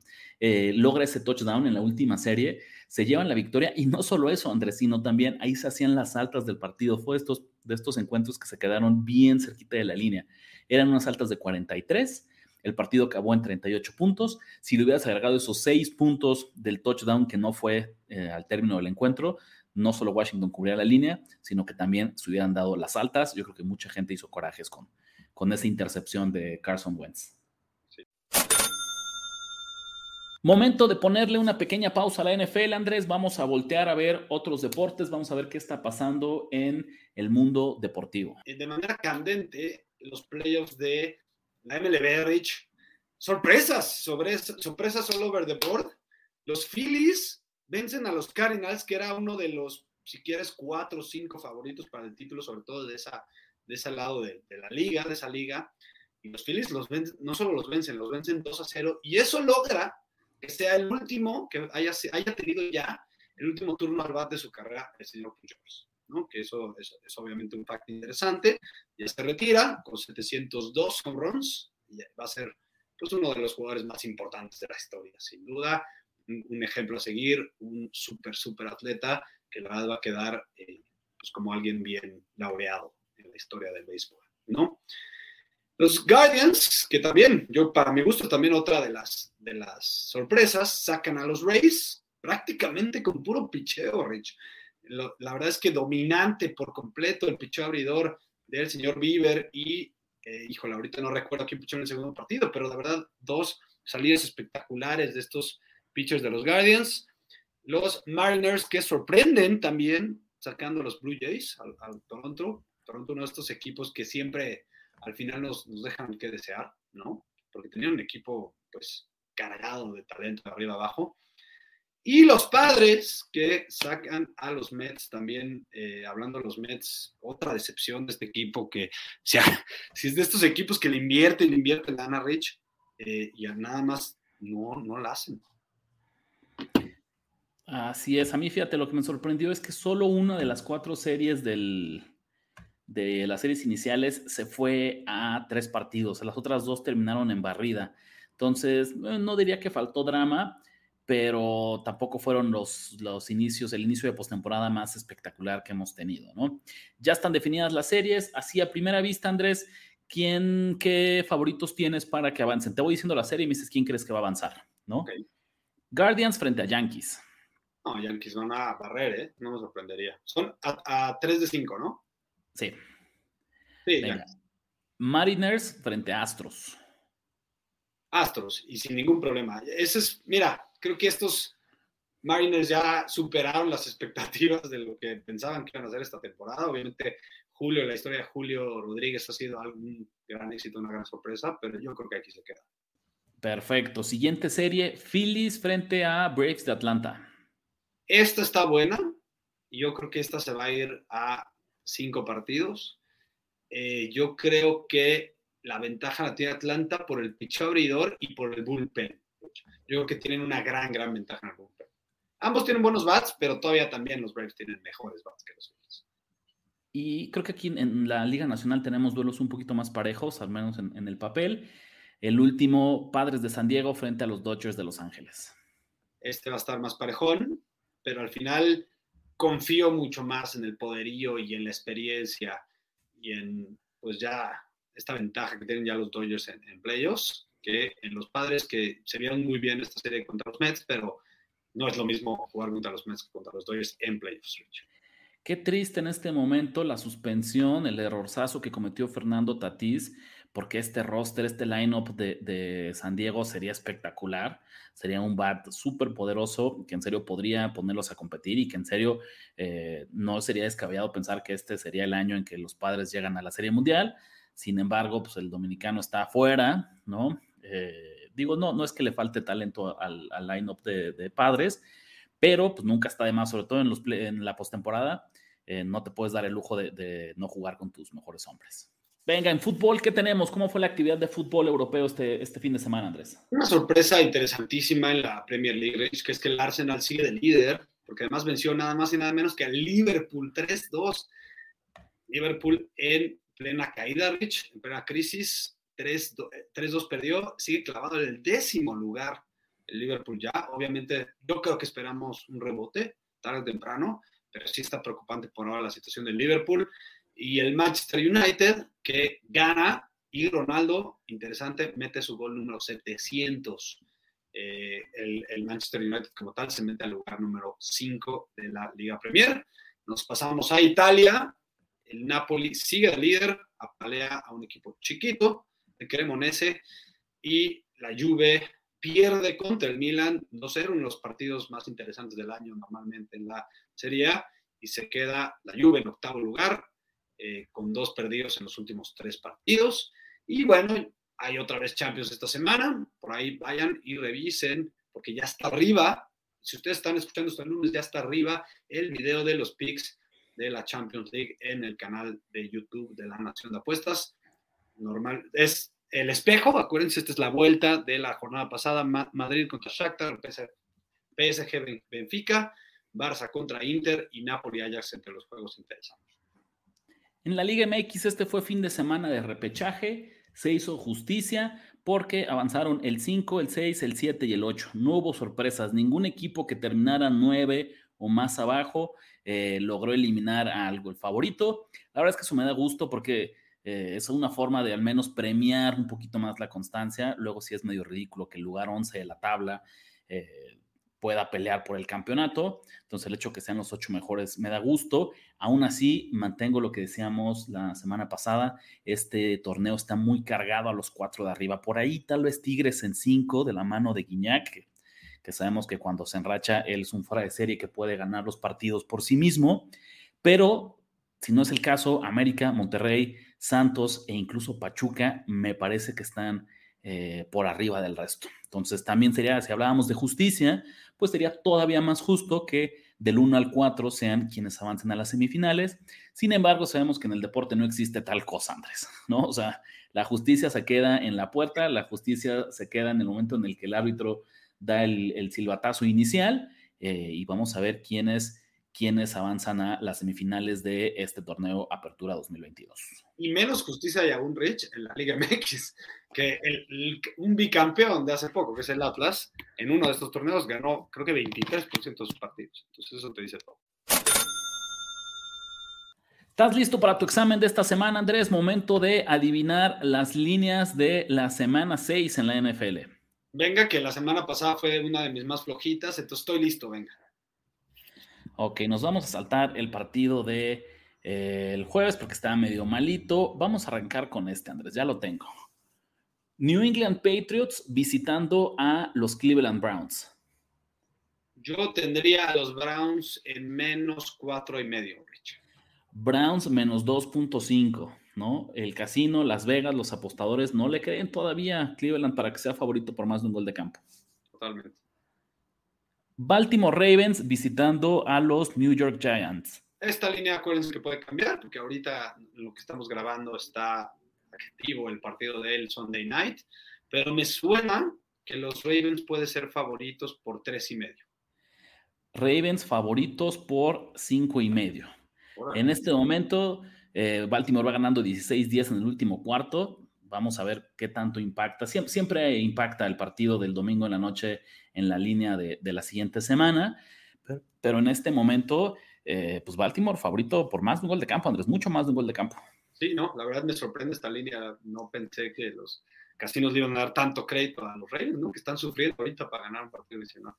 eh, logra ese touchdown en la última serie, se llevan la victoria. Y no solo eso, Andrés, sino también ahí se hacían las altas del partido. Fue estos, de estos encuentros que se quedaron bien cerquita de la línea. Eran unas altas de 43. El partido acabó en 38 puntos. Si le hubieras agregado esos 6 puntos del touchdown que no fue eh, al término del encuentro, no solo Washington cubría la línea, sino que también se hubieran dado las altas. Yo creo que mucha gente hizo corajes con, con esa intercepción de Carson Wentz. Momento de ponerle una pequeña pausa a la NFL, Andrés. Vamos a voltear a ver otros deportes, vamos a ver qué está pasando en el mundo deportivo. Eh, de manera candente, los playoffs de la MLB, Rich, sorpresas, sobre, sorpresas all over the board. Los Phillies vencen a los Cardinals, que era uno de los, si quieres, cuatro o cinco favoritos para el título, sobre todo de, esa, de ese lado de, la liga, de esa liga. Y los Phillies los no solo los vencen, los vencen 2 a 0. Y eso logra sea el último que haya, haya tenido ya el último turno al bat de su carrera el señor Pujols, ¿no? Que eso, es obviamente un facto interesante. Ya se retira con 702 home runs y va a ser pues, uno de los jugadores más importantes de la historia, sin duda. Un, ejemplo a seguir, un súper, súper atleta que la verdad va a quedar eh, pues, como alguien bien laureado en la historia del béisbol, ¿no? Los Guardians, que también, yo para mi gusto, también otra de las, de las sorpresas, sacan a los Rays prácticamente con puro picheo, Rich. la verdad es que dominante por completo el picheo abridor del señor Bieber y, eh, híjole, ahorita no recuerdo quién pichó en el segundo partido, pero la verdad, dos salidas espectaculares de estos pitchers de los Guardians. Los Mariners que sorprenden también sacando a los Blue Jays al, Toronto. Toronto, uno de estos equipos que siempre al final nos, dejan que desear, ¿no? Porque tenían un equipo, pues, cargado de talento de arriba abajo. Y los padres que sacan a los Mets también, eh, hablando de los Mets, otra decepción de este equipo que, [laughs] sea, si es de estos equipos que le invierte, le invierte Lana Rich eh, y nada más no, no la hacen. Así es, a mí fíjate, lo que me sorprendió es que solo una de las cuatro series del, de las series iniciales se fue a tres partidos, las otras dos terminaron en barrida. Entonces, eh, no diría que faltó drama, pero tampoco fueron los, los inicios, el inicio de postemporada más espectacular que hemos tenido, ¿no? Ya están definidas las series, así a primera vista, Andrés, ¿quién, qué favoritos tienes para que avancen? Te voy diciendo la serie y me dices quién crees que va a avanzar, ¿no? Guardians frente a Yankees. No, Yankees van a barrer, ¿eh? No me sorprendería. Son a, 3 de 5, ¿no? Sí. Sí, Mariners frente a Astros. Astros, y sin ningún problema. Ese es, mira, creo que estos Mariners ya superaron las expectativas de lo que pensaban que iban a hacer esta temporada. Obviamente, Julio, la historia de Julio Rodríguez ha sido un gran éxito, una gran sorpresa, pero yo creo que aquí se queda. Perfecto. Siguiente serie, Phillies frente a Braves de Atlanta. Esta está buena y yo creo que esta se va a ir a cinco partidos. Eh, yo creo que la ventaja la tiene Atlanta por el pitch abridor y por el bullpen. Yo creo que tienen una gran, gran ventaja en el bullpen. Ambos tienen buenos bats, pero todavía también los Braves tienen mejores bats que los Phillies. Y creo que aquí en la Liga Nacional tenemos duelos un poquito más parejos, al menos en, el papel. El último, Padres de San Diego frente a los Dodgers de Los Ángeles. Este va a estar más parejón, pero al final confío mucho más en el poderío y en la experiencia y en, pues ya, esta ventaja que tienen ya los Dodgers en, en playoffs que en los padres que se vieron muy bien esta serie contra los Mets, pero no es lo mismo jugar contra los Mets que contra los Dodgers en playoffs. Qué triste en este momento la suspensión, el errorzazo que cometió Fernando Tatís, porque este roster, este lineup de, de San Diego sería espectacular. Sería un bat súper poderoso que en serio podría ponerlos a competir y que en serio eh, no sería descabellado pensar que este sería el año en que los padres llegan a la Serie Mundial. Sin embargo, pues el dominicano está afuera, ¿no? Eh, digo, no, no es que le falte talento al, al line-up de, padres, pero pues nunca está de más, sobre todo en, los en la postemporada, eh, no te puedes dar el lujo de, no jugar con tus mejores hombres. Venga, en fútbol, ¿qué tenemos? ¿Cómo fue la actividad de fútbol europeo este, este fin de semana, Andrés? Una sorpresa interesantísima en la Premier League, que es que el Arsenal sigue de líder, porque además venció nada más y nada menos que al Liverpool 3-2. Liverpool en plena caída, Rich, en plena crisis, 3-2 eh, perdió, sigue clavado en el décimo lugar el Liverpool ya. Obviamente, yo creo que esperamos un rebote tarde o temprano, pero sí está preocupante por ahora la situación del Liverpool. Y el Manchester United, que gana, y Ronaldo, interesante, mete su gol número 700. Eh, el, el, Manchester United como tal se mete al lugar número 5 de la Liga Premier. Nos pasamos a Italia. El Napoli sigue de líder, apalea a un equipo chiquito, de Cremonese y la Juve pierde contra el Milan 2-0, uno de los partidos más interesantes del año normalmente en la Serie A, y se queda la Juve en octavo lugar, eh, con dos perdidos en los últimos tres partidos. Y bueno, hay otra vez Champions esta semana, por ahí vayan y revisen, porque ya está arriba, si ustedes están escuchando esto el lunes, ya está arriba el video de los picks de la Champions League en el canal de YouTube de la Nación de Apuestas. Normal, es el espejo, acuérdense, esta es la vuelta de la jornada pasada, Madrid contra Shakhtar, PSG Benfica, Barça contra Inter y Napoli Ajax entre los juegos interesantes. En la Liga MX este fue fin de semana de repechaje, se hizo justicia porque avanzaron el 5, el 6, el 7 y el 8. No hubo sorpresas, ningún equipo que terminara 9 o más abajo eh, logró eliminar a algo el favorito. La verdad es que eso me da gusto porque eh, es una forma de al menos premiar un poquito más la constancia. Luego sí es medio ridículo que el lugar 11 de la tabla, eh, pueda pelear por el campeonato. Entonces el hecho que sean los ocho mejores me da gusto. Aún así, mantengo lo que decíamos la semana pasada. Este torneo está muy cargado a los cuatro de arriba. Por ahí tal vez Tigres en cinco de la mano de Guiñac, que, que sabemos que cuando se enracha él es un fuera de serie que puede ganar los partidos por sí mismo. Pero si no es el caso, América, Monterrey, Santos e incluso Pachuca me parece que están eh, por arriba del resto. Entonces también sería, si hablábamos de justicia, pues sería todavía más justo que del 1 al 4 sean quienes avancen a las semifinales. Sin embargo, sabemos que en el deporte no existe tal cosa, Andrés, [laughs] ¿no? O sea, la justicia se queda en la puerta, la justicia se queda en el momento en el que el árbitro da el, silbatazo inicial eh, y vamos a ver quiénes quienes avanzan a las semifinales de este torneo Apertura 2022. Y menos justicia y aún Rich en la Liga [laughs] MX, que un bicampeón de hace poco, que es el Atlas, en uno de estos torneos ganó creo que 23% de sus partidos. Entonces eso te dice todo. ¿Estás listo para tu examen de esta semana, Andrés? Momento de adivinar las líneas de la semana 6 en la NFL. Venga, que la semana pasada fue una de mis más flojitas, entonces estoy listo, venga. Ok, nos vamos a saltar el partido de eh, el jueves porque estaba medio malito. Vamos a arrancar con este, Andrés, ya lo tengo. New England Patriots visitando a los Cleveland Browns. Yo tendría a los Browns en menos cuatro y medio, Rich. Browns menos 2.5, ¿no? El casino, Las Vegas, los apostadores no le creen todavía a Cleveland para que sea favorito por más de un gol de campo. Totalmente. Baltimore Ravens visitando a los New York Giants. Esta línea, acuérdense que puede cambiar, porque ahorita lo que estamos grabando está activo el partido del Sunday Night, pero me suena que los Ravens pueden ser favoritos por tres y medio. Ravens favoritos por cinco y medio. En este momento, eh, Baltimore va ganando 16-10 en el último cuarto. Vamos a ver qué tanto impacta. Siempre, impacta el partido del domingo en la noche en la línea de, la siguiente semana, pero, en este momento, eh, pues Baltimore favorito por más de un gol de campo, Andrés, mucho más de un gol de campo. Sí, no, la verdad me sorprende esta línea. No pensé que los casinos le iban a dar tanto crédito a los Reyes, ¿no? Que están sufriendo ahorita para ganar un partido adicional.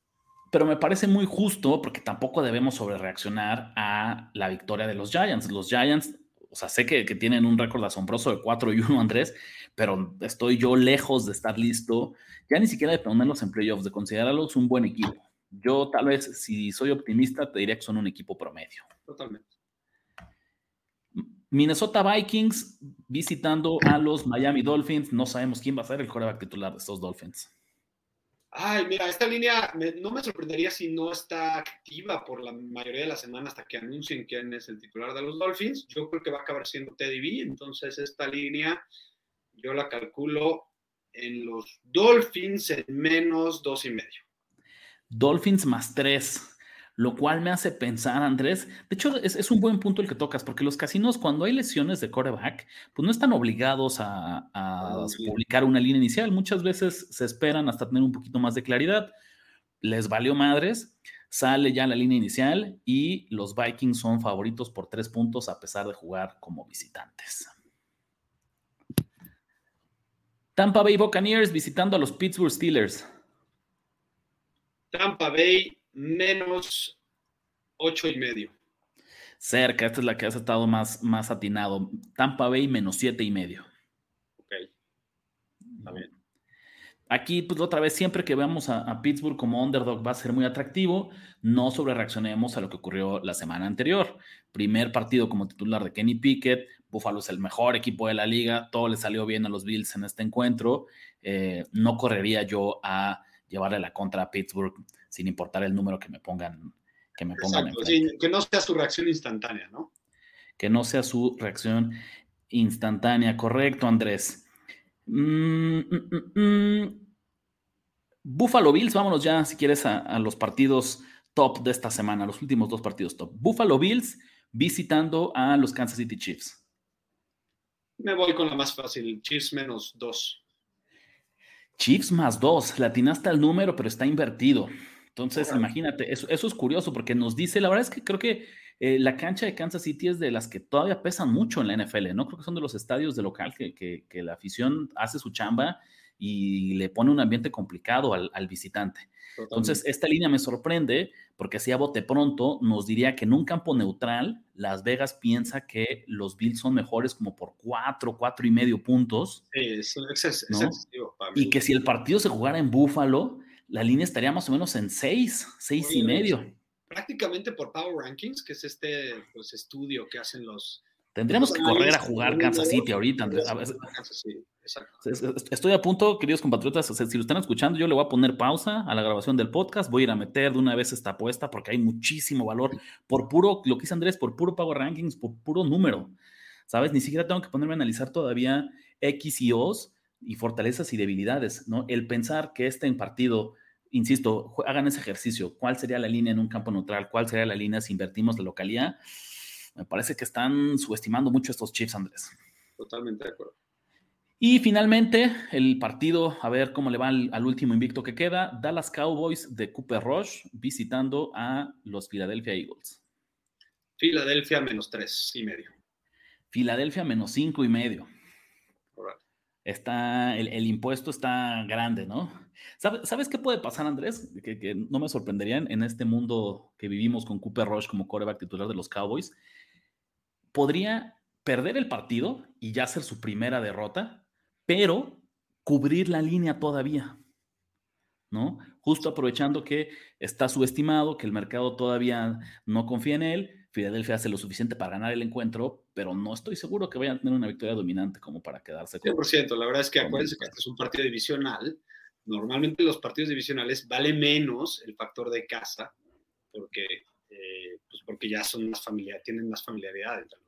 Pero me parece muy justo porque tampoco debemos sobrereaccionar a la victoria de los Giants. Los Giants o sea, sé que, tienen un récord asombroso de 4 y 1, Andrés, pero estoy yo lejos de estar listo, ya ni siquiera de ponerlos en playoffs, de considerarlos un buen equipo. Yo tal vez, si soy optimista, te diría que son un equipo promedio. Totalmente. Minnesota Vikings visitando a los Miami Dolphins. No sabemos quién va a ser el coreback titular de estos Dolphins. Ay, mira, esta línea no me sorprendería si no está activa por la mayoría de la semana hasta que anuncien quién es el titular de los Dolphins. Yo creo que va a acabar siendo Teddy B. Entonces, esta línea yo la calculo en los Dolphins en menos dos y medio. Dolphins más tres lo cual me hace pensar, Andrés, de hecho es, un buen punto el que tocas, porque los casinos cuando hay lesiones de coreback, pues no están obligados a, publicar una línea inicial, muchas veces se esperan hasta tener un poquito más de claridad, les valió madres, sale ya la línea inicial y los Vikings son favoritos por tres puntos a pesar de jugar como visitantes. Tampa Bay Buccaneers visitando a los Pittsburgh Steelers. Tampa Bay menos ocho y medio. Cerca, esta es la que has estado más, más atinado. Tampa Bay menos siete y medio. Ok. Está bien. Aquí, pues otra vez, siempre que veamos a, Pittsburgh como underdog va a ser muy atractivo. No sobre reaccionemos a lo que ocurrió la semana anterior. Primer partido como titular de Kenny Pickett. Buffalo es el mejor equipo de la liga. Todo le salió bien a los Bills en este encuentro. Eh, no correría yo a llevarle la contra a Pittsburgh sin importar el número que me pongan. Que, me pongan que no sea su reacción instantánea, ¿no? Que no sea su reacción instantánea, correcto, Andrés. Mm, mm, mm, Buffalo Bills, vámonos ya, si quieres, a, los partidos top de esta semana, los últimos dos partidos top. Buffalo Bills visitando a los Kansas City Chiefs. Me voy con la más fácil, Chiefs menos dos. Chiefs más dos, latinaste el número, pero está invertido. Entonces, imagínate, eso, es curioso porque nos dice, la verdad es que creo que eh, la cancha de Kansas City es de las que todavía pesan mucho en la NFL, ¿no? Creo que son de los estadios de local que, la afición hace su chamba y le pone un ambiente complicado al, visitante. Entonces, esta línea me sorprende porque si a bote pronto nos diría que en un campo neutral, Las Vegas piensa que los Bills son mejores como por cuatro, cuatro y medio puntos. Sí, es, es, Y que si el partido se jugara en Búfalo, la línea estaría más o menos en seis, seis y medio. Prácticamente por Power Rankings, que es este pues, estudio que hacen los, Tendríamos que correr a jugar Kansas City ahorita, Andrés. Estoy a punto, queridos compatriotas, si lo están escuchando, yo le voy a poner pausa a la grabación del podcast, voy a ir a meter de una vez esta apuesta porque hay muchísimo valor por puro, lo que dice Andrés, por puro Power Rankings, por puro número. ¿Sabes? Ni siquiera tengo que ponerme a analizar todavía X y O's y fortalezas y debilidades, ¿no? El pensar que este partido, insisto, hagan ese ejercicio, ¿cuál sería la línea en un campo neutral? ¿Cuál sería la línea si invertimos la localidad? Me parece que están subestimando mucho estos Chiefs, Andrés. Totalmente de acuerdo. Y finalmente, el partido, a ver cómo le va al, último invicto que queda, Dallas Cowboys de Cooper Rush visitando a los Philadelphia Eagles. Filadelfia menos tres y medio. Filadelfia menos cinco y medio. Está, el, impuesto está grande, ¿no? ¿Sabes, qué puede pasar, Andrés? Que, que, no me sorprenderían en este mundo que vivimos con Cooper Rush como coreback titular de los Cowboys podría perder el partido y ya ser su primera derrota, pero cubrir la línea todavía, ¿no? Justo aprovechando que está subestimado, que el mercado todavía no confía en él, Filadelfia hace lo suficiente para ganar el encuentro, pero no estoy seguro que vayan a tener una victoria dominante como para quedarse con 100%, la verdad es que acuérdense que este es un partido divisional, normalmente los partidos divisionales vale menos el factor de casa, porque, eh, pues porque ya son más familiares, tienen más familiaridad entre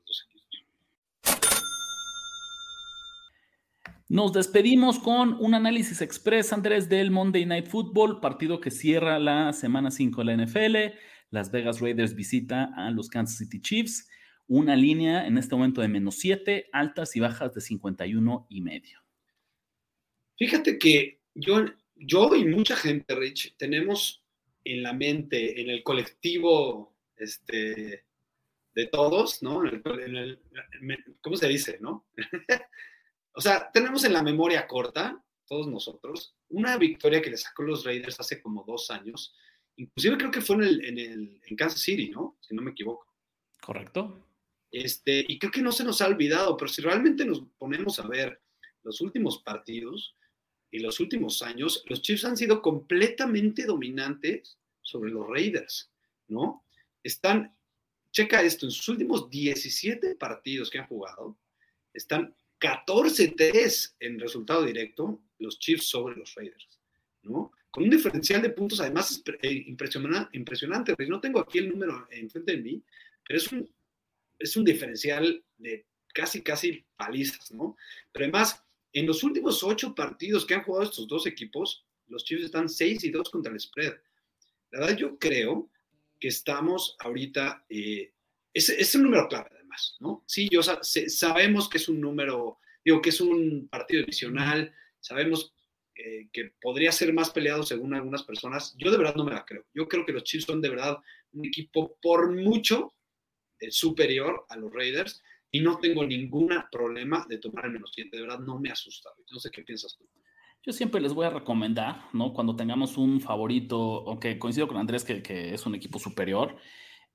nos despedimos con un análisis express, Andrés, del Monday Night Football, partido que cierra la semana 5 de la NFL. Las Vegas Raiders visita a los Kansas City Chiefs. Una línea en este momento de menos 7, altas y bajas de 51 y medio. Fíjate que yo, yo y mucha gente, Rich, tenemos en la mente, en el colectivo este, de todos, ¿no? ¿Cómo se dice, no? [laughs] o sea, tenemos en la memoria corta, todos nosotros, una victoria que le sacó los Raiders hace como dos años. Inclusive creo que fue en, el, en, en Kansas City, ¿no? Si no me equivoco. Correcto. Este, y creo que no se nos ha olvidado, pero si realmente nos ponemos a ver los últimos partidos y los últimos años, los Chiefs han sido completamente dominantes sobre los Raiders, ¿no? Están checa esto, en sus últimos 17 partidos que han jugado, están 14-3 en resultado directo los Chiefs sobre los Raiders, ¿no? Con un diferencial de puntos además eh, impresionante, impresionante. No tengo aquí el número enfrente de mí, pero es un, es un diferencial de casi, casi palizas, ¿no? Pero además, en los últimos ocho partidos que han jugado estos dos equipos, los Chiefs están 6 y 2 contra el spread. La verdad, yo creo que estamos ahorita, eh, es, un número clave además, ¿no? Sí, yo sabemos que es un número, digo que es un partido divisional, sabemos eh, que podría ser más peleado según algunas personas. Yo de verdad no me la creo. Yo creo que los Chiefs son de verdad un equipo por mucho eh, superior a los Raiders y no tengo ningún problema de tomar el menos 7. De verdad no me asusta. No sé qué piensas tú. Yo siempre les voy a recomendar, ¿no? Cuando tengamos un favorito, aunque coincido con Andrés que, que es un equipo superior,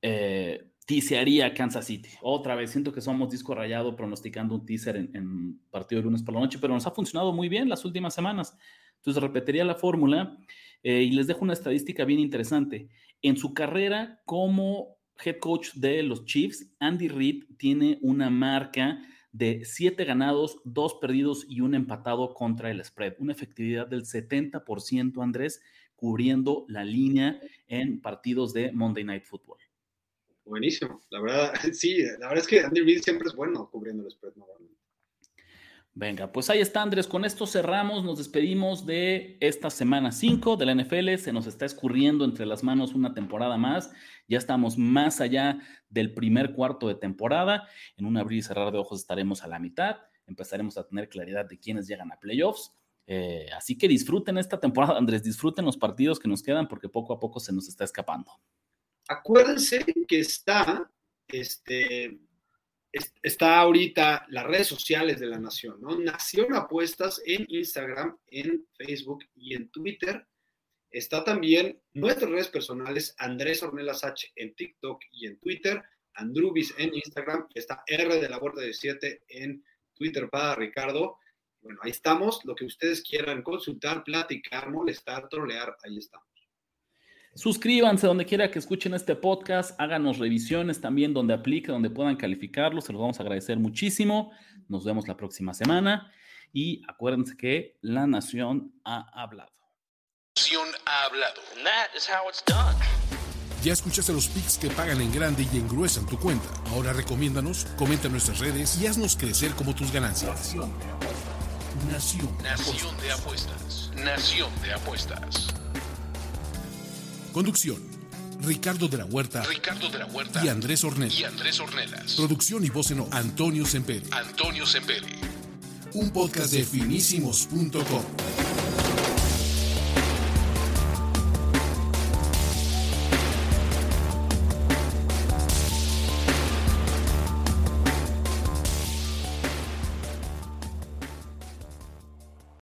eh, teasearía Kansas City. Otra vez, siento que somos disco rayado pronosticando un teaser en, partido de lunes por la noche, pero nos ha funcionado muy bien las últimas semanas. Entonces repetiría la fórmula eh, y les dejo una estadística bien interesante. En su carrera como head coach de los Chiefs, Andy Reid tiene una marca de 7 ganados, 2 perdidos y un empatado contra el spread. Una efectividad del 70%, Andrés, cubriendo la línea en partidos de Monday Night Football. Buenísimo. La verdad, [laughs] sí, la verdad es que Andy Reid siempre es bueno cubriendo el spread normalmente. Venga, pues ahí está Andrés, con esto cerramos, nos despedimos de esta semana 5 de la NFL, se nos está escurriendo entre las manos una temporada más, ya estamos más allá del primer cuarto de temporada, en un abrir y cerrar de ojos estaremos a la mitad, empezaremos a tener claridad de quiénes llegan a playoffs, eh, así que disfruten esta temporada, Andrés, disfruten los partidos que nos quedan porque poco a poco se nos está escapando. Acuérdense que está este está ahorita las redes sociales de la Nación, ¿no? Nación Apuestas en Instagram, en Facebook y en Twitter. Está también nuestras redes personales, Andrés Ornelas H en TikTok y en Twitter, Andrubis en Instagram, está R de la de 7 en Twitter para Ricardo. Bueno, ahí estamos. Lo que ustedes quieran consultar, platicar, molestar, trolear, ahí estamos. Suscríbanse donde quiera que escuchen este podcast, háganos revisiones también donde aplique, donde puedan calificarlo, se los vamos a agradecer muchísimo. Nos vemos la próxima semana y acuérdense que la nación ha hablado. Nación ha hablado. Ya escuchaste los pics que pagan en grande y engruesan tu cuenta. Ahora recomiéndanos, comenta en nuestras redes y haznos crecer como tus ganancias. Nación. Nación de apuestas. Nación de apuestas. Conducción. Ricardo de la Huerta. Ricardo de la Huerta. Y Andrés Ornelas. Y Andrés Ornelas. Producción y voz en Antonio Sempere. Antonio Sempere. Un podcast de finísimos.com.